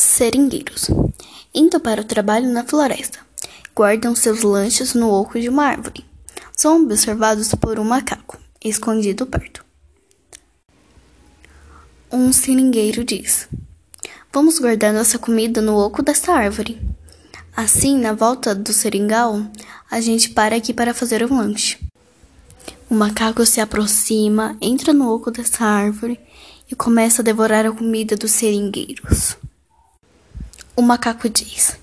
Seringueiros, indo para o trabalho na floresta, guardam seus lanches no oco de uma árvore. São observados por um macaco, escondido perto. Um seringueiro diz: Vamos guardar nossa comida no oco desta árvore. Assim, na volta do seringal, a gente para aqui para fazer um lanche. O macaco se aproxima, entra no oco dessa árvore e começa a devorar a comida dos seringueiros. O macaco diz: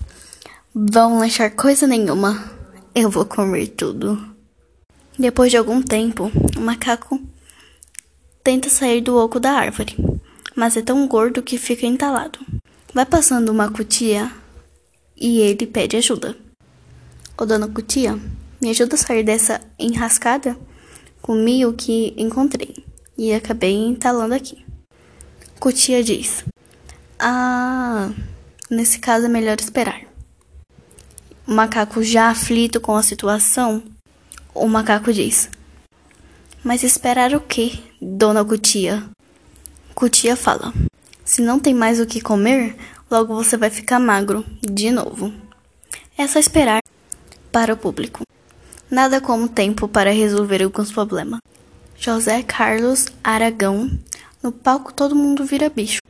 Vão lanchar coisa nenhuma, eu vou comer tudo. Depois de algum tempo, o macaco tenta sair do oco da árvore, mas é tão gordo que fica entalado. Vai passando uma cutia e ele pede ajuda. Ô dona Cutia, me ajuda a sair dessa enrascada? Comi o que encontrei e acabei entalando aqui. Cutia diz: Ah. Nesse caso é melhor esperar. O macaco já aflito com a situação, o macaco diz: Mas esperar o quê, dona Cutia? Cutia fala: Se não tem mais o que comer, logo você vai ficar magro de novo. É só esperar para o público. Nada como tempo para resolver alguns problemas. José Carlos Aragão, no palco Todo Mundo Vira Bicho.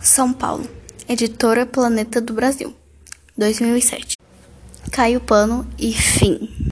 São Paulo. Editora Planeta do Brasil, 2007. Cai o pano e fim.